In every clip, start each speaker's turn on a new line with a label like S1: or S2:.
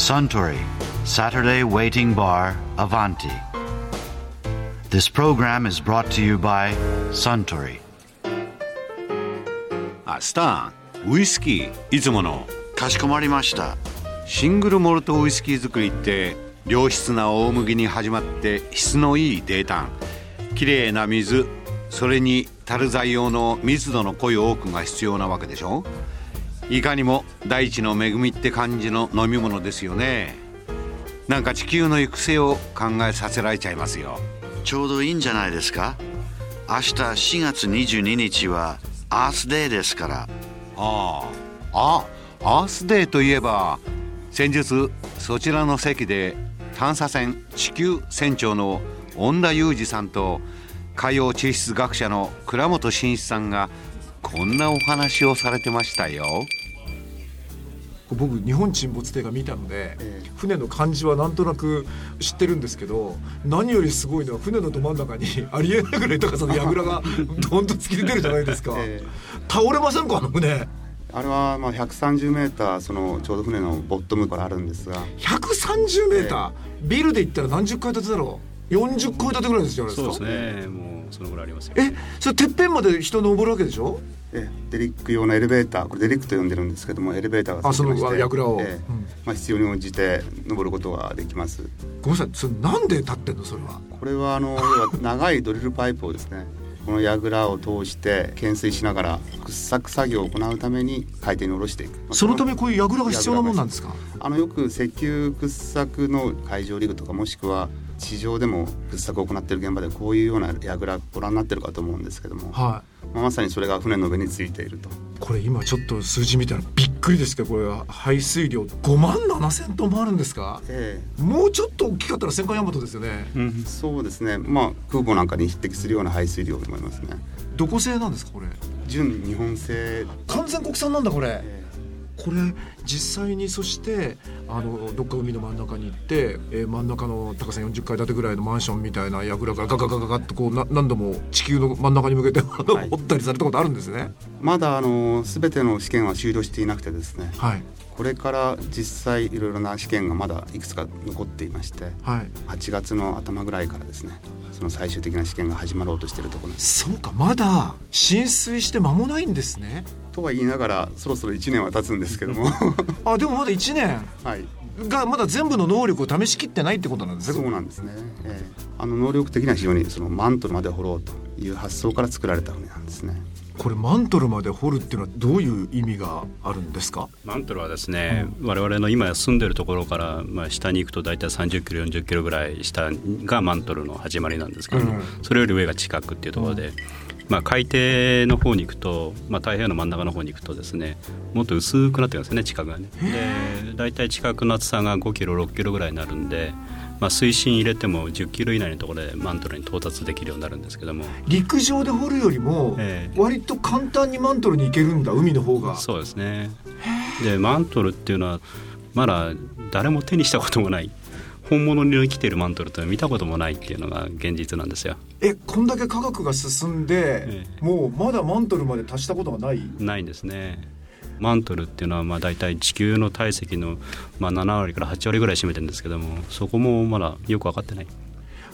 S1: Suntory Saturday Waiting Bar Avanti. This program is brought to you by Suntory.
S2: あスターウイスキーいつもの
S1: かしこまりました。
S2: シングルモルトウイスキー作りって良質な大麦に始まって質のいい泥炭きれいな水それに樽材用の密度の濃い多くが必要なわけでしょいかにも大地の恵みって感じの飲み物ですよねなんか地球の行く末を考えさせられちゃいますよ
S1: ちょうどいいんじゃないですか？明日4月22日はアースデーですから。
S2: あああアースデーといえば先日そちらの席で探査船地球船長の恩田裕二さんと海洋地質学者の倉本慎一さんがこんなお話をされてましたよ。
S3: 僕日本沈没艇が見たので、船の感じはなんとなく知ってるんですけど何よりすごいのは船のど真ん中に ありえないぐらい高さの櫓が どんと突き出てるじゃないですか、
S4: え
S3: 倒れませんかあの船。
S4: あれはまあ130メーターそのちょうど船のボットムからあるんですが。
S3: 130メーター、ビルで言ったら何十階建てだろう？40階建てぐらいですじゃないですか？
S5: そうですね。もうそのぐらいありますよ。
S3: えそれてっぺんまで人登るわけでしょ？
S4: えデリック用のエレベーターこれデリックと呼んでるんですけどもエレベーターが
S3: あ
S4: ついてまして
S3: その櫓を。
S4: ええ
S3: うん。
S4: まあ、必要に応じて登ることができます。
S3: ごめんなさいそれなんで立ってんの？それは。
S4: これはあの要は長いドリルパイプをですねこの櫓を通して懸垂しながら掘削作業を行うために海底に下ろしていく。まあ
S3: そのためこういう櫓が必要なもんなんですか？
S4: あのよく石油掘削の海上リグとかもしくは地上でも掘削を行っている現場でこういうような櫓ご覧になってるかと思うんですけども、
S3: は
S4: まあ、まさにそれが船の上についていると。
S3: いこれ今ちょっと数字見たらびっくりです。けどこれは排水量5万7千トンもあるんですか？
S4: え
S3: もうちょっと大きかったら戦艦大和ですよね。
S4: えそうですね。まあ空母なんかに匹敵するような排水量と思いますね。
S3: どこ製なんですかこれ？
S4: 純日本製。
S3: 完全国産なんだこれ。
S4: え
S3: これ実際にそしてあのどっか海の真ん中に行って、えー真ん中の高さ40階建てぐらいのマンションみたいな櫓がガガガガガッとこうな何度も地球の真ん中に向けてあの
S4: はい
S3: 掘ったりされたことあるんですね
S4: まだあの全ての試験は終了していなくてですね
S3: はい
S4: これから実際いろいろな試験がまだいくつか残っていまして
S3: はい
S4: 8月の頭ぐらいからですねその最終的な試験が始まろうとしているところ
S3: そうかまだ浸水して間もないんですね
S4: とは言いながらそろそろ1年は経つんですけども。
S3: あでもまだ1年？
S4: はい。
S3: がまだ全部の能力を試しきってないってことなんですね。
S4: そうなんですね、ええ。あの能力的には非常にそのマントルまで掘ろうという発想から作られた船なんですね。
S3: これマントルまで掘るっていうのはどういう意味があるんですか？
S5: マントルはですね、我々の今住んでるところから、まあ、下に行くと大体30キロ40キロぐらい下がマントルの始まりなんですけども、
S3: うん。
S5: それより上が近くっていうところで、まあ、海底の方に行くと、まあ、太平洋の真ん中の方に行くとですねもっと薄くなってるんですね地殻がね。で大体地殻の厚さが5キロ6キロぐらいになるんで、まあ、水深入れても10キロ以内のところでマントルに到達できるようになるんですけども。
S3: 陸上で掘るよりも
S5: ええ。
S3: 割と簡単にマントルに行けるんだ海の方が。
S5: そうですね。でマントルっていうのはまだ誰も手にしたこともない本物に生きてるマントルっていうのは見たこともないっていうのが現実なんですよ。
S3: えこんだけ科学が進んで、
S5: え
S3: もうまだマントルまで達したことがない？
S5: ないんですね。マントルっていうのはまあ大体地球の体積のまあ7割から8割ぐらい占めてるんですけどもそこもまだよく分かってない、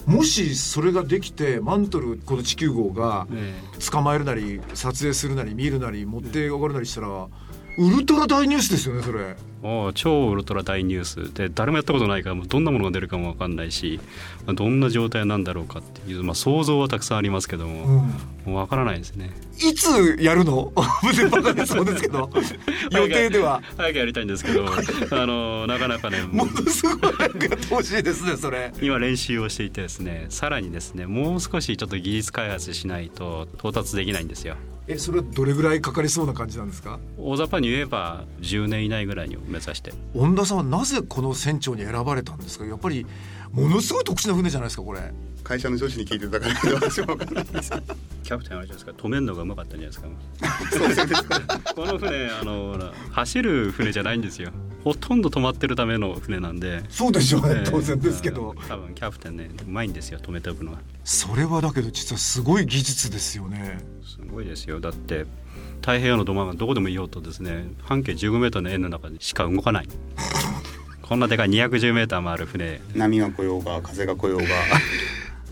S3: もしそれができてマントルこの地球号が
S5: え。
S3: 捕まえるなり撮影するなり見るなり持って上がるなりしたらウルトラ大ニュースですよねそれ。
S5: えおう超ウルトラ大ニュース。で誰もやったことないからどんなものが出るかも分かんないしまあどんな状態なんだろうかっていう、まあ、想像はたくさんありますけども、
S3: うん。
S5: もう分からないですね。
S3: いつやるの？バカでそうですけど。予定では。
S5: 早くやりたいんですけどあのなかなかね
S3: ものすごい早くやってほしいですねそれ。
S5: 今練習をしていてですねさらにですねもう少しちょっと技術開発しないと到達できないんですよ
S3: えそれはどれぐらいかかりそうな感じなんですか？
S5: 大雑把に言えば10年以内ぐらいに目指して。
S3: 恩田さんはなぜこの船長に選ばれたんですか？やっぱりものすごい特殊な船じゃないですかこれ。
S4: 会社の上司に聞いてたから。私も分からないです
S5: キャプテンあれじゃないですか。止めるのがうまかったんじゃないですか。この船あの走る船じゃないんですよほとんど止まってるための船なんで。
S3: そうでしょうね。
S5: ええ。
S3: 当然ですけど。
S5: 多分キャプテンねうまいんですよ止めておくのは。
S3: それはだけど実はすごい技術ですよね。
S5: すごいですよ。だって太平洋のど真ん中どこでもいようとですね。半径15メートルの円の中でしか動かない。こんなでかい 210m もある船。
S4: 波が来ようが風が来ようが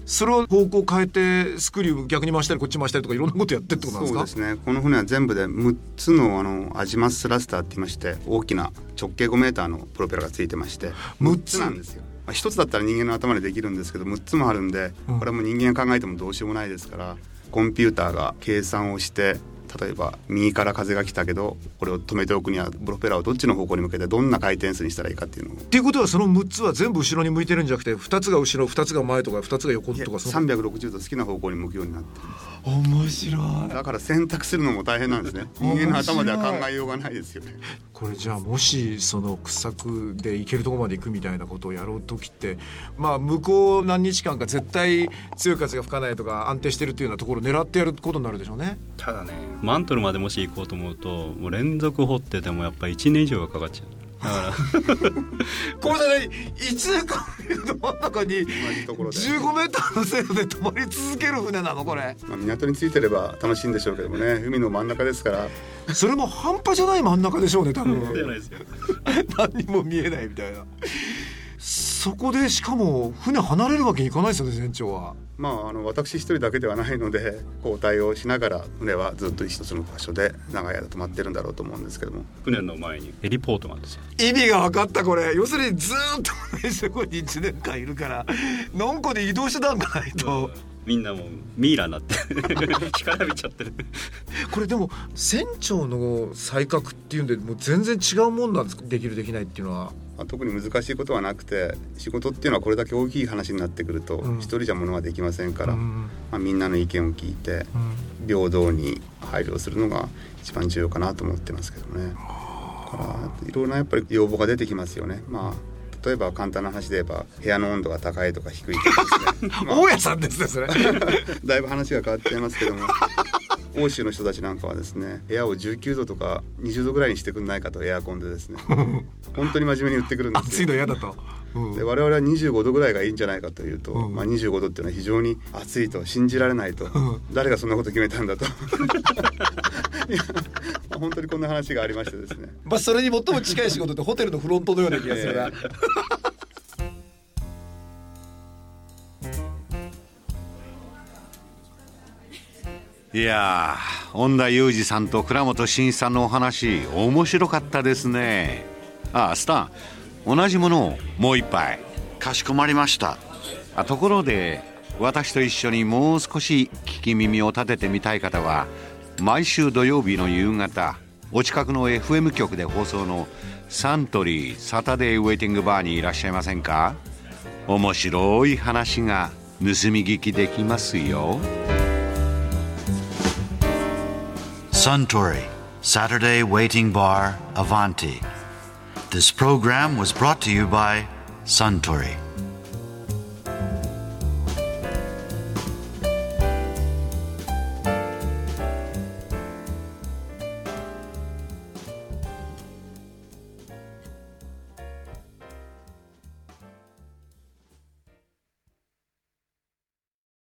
S3: それを方向変えてスクリュー逆に回したりこっち回したりとかいろんなことやってってことなんですか？
S4: そうですね。この船は全部で6つのあのアジマススラスターって言いまして大きな直径5メーターのプロペラがついてまして
S3: 6
S4: 6つなんですよ。まあ、1つだったら人間の頭でできるんですけど6つもあるんで
S3: うん
S4: これはもう人間が考えてもどうしようもないですからコンピューターが計算をして例えば右から風が来たけどこれを止めておくにはプロペラをどっちの方向に向けてどんな回転数にしたらいいかっていうのを。
S3: っていうことはその6つは全部後ろに向いてるんじゃなくて2つが後ろ2つが前とか2つが横とかその
S4: 360度好きな方向に向くようになってるんです
S3: 面白い
S4: だから選択するのも大変なんですね。人間の頭では考えようがないですよね。
S3: これじゃあもしその掘削で行けるところまで行くみたいなことをやろう時ってまあ向こう何日間か絶対強い風が吹かないとか安定してるっていうようなところを狙ってやることになるでしょうね。
S5: ただねマントルまでもし行こうと思うともう連続掘っててもやっぱ1年以上がかかっちゃう。だから。
S3: これでね1年間の真ん中に
S4: 同じところで。
S3: 15メーターの精度で止まり続ける船なのこれ。
S4: まあ、港についてれば楽しいんでしょうけどもね。海の真ん中ですから。
S3: それも半端じゃない真ん中でしょうね多分。
S5: じゃないですよ。
S3: 何にも見えないみたいなそこでしかも船離れるわけにいかないですよね船長は。
S4: まああの私一人だけではないので交代をしながら船はずっと一つの場所で長い間止まってるんだろうと思うんですけども。
S5: 船の前にヘリポートがあるんですよ。
S3: 意味が分かったこれ。要するにずーっと同じとこに1年間いるからのんこで移動手段がないと
S5: みんなもうミイラになって 干からびちゃってる。
S3: これでも船長の才覚っていうんでもう全然違うもんなんですか？できるできないっていうのは。
S4: まあ、特に難しいことはなくて仕事っていうのはこれだけ大きい話になってくると
S3: うん。
S4: 一人じゃものはできませんから、
S3: うん。
S4: まあ、みんなの意見を聞いて
S3: うん。
S4: 平等に配慮するのが一番重要かなと思ってますけどね。だからいろんなやっぱり要望が出てきますよね。まあ例えば簡単な話で言えば部屋の温度が高いとか低いとかですね、まあ。
S3: 大家さんですねそれ。
S4: だいぶ話が変わっちゃいますけども。欧州の人たちなんかはですね部屋を19度とか20度ぐらいにしてくんないかとエアコンでですね。本当に真面目に言ってくるんです
S3: 暑い
S4: よ
S3: の嫌だと、うん。
S4: で我々は25度ぐらいがいいんじゃないかというと、
S3: うん。
S4: まあ、25度っていうのは非常に暑いと信じられないと、
S3: ん。
S4: 誰がそんなこと決めたんだと 本当にこんな話がありましてですね。
S3: まあそれに最も近い仕事ってホテルのフロントのような気がするな、
S4: え
S2: いやー恩田裕二さんと倉本慎一さんのお話面白かったですね。ああスタン同じものをもう一杯
S1: かしこまりました。
S2: あところで私と一緒にもう少し聞き耳を立ててみたい方は毎週土曜日の夕方お近くの FM 局で放送のサントリー「サタデーウェイティングバー」にいらっしゃいませんか？面白い話が盗み聞きできますよ「
S1: サントリーサタデーウェイティングバーアヴァンティ」This program was brought to you by Suntory.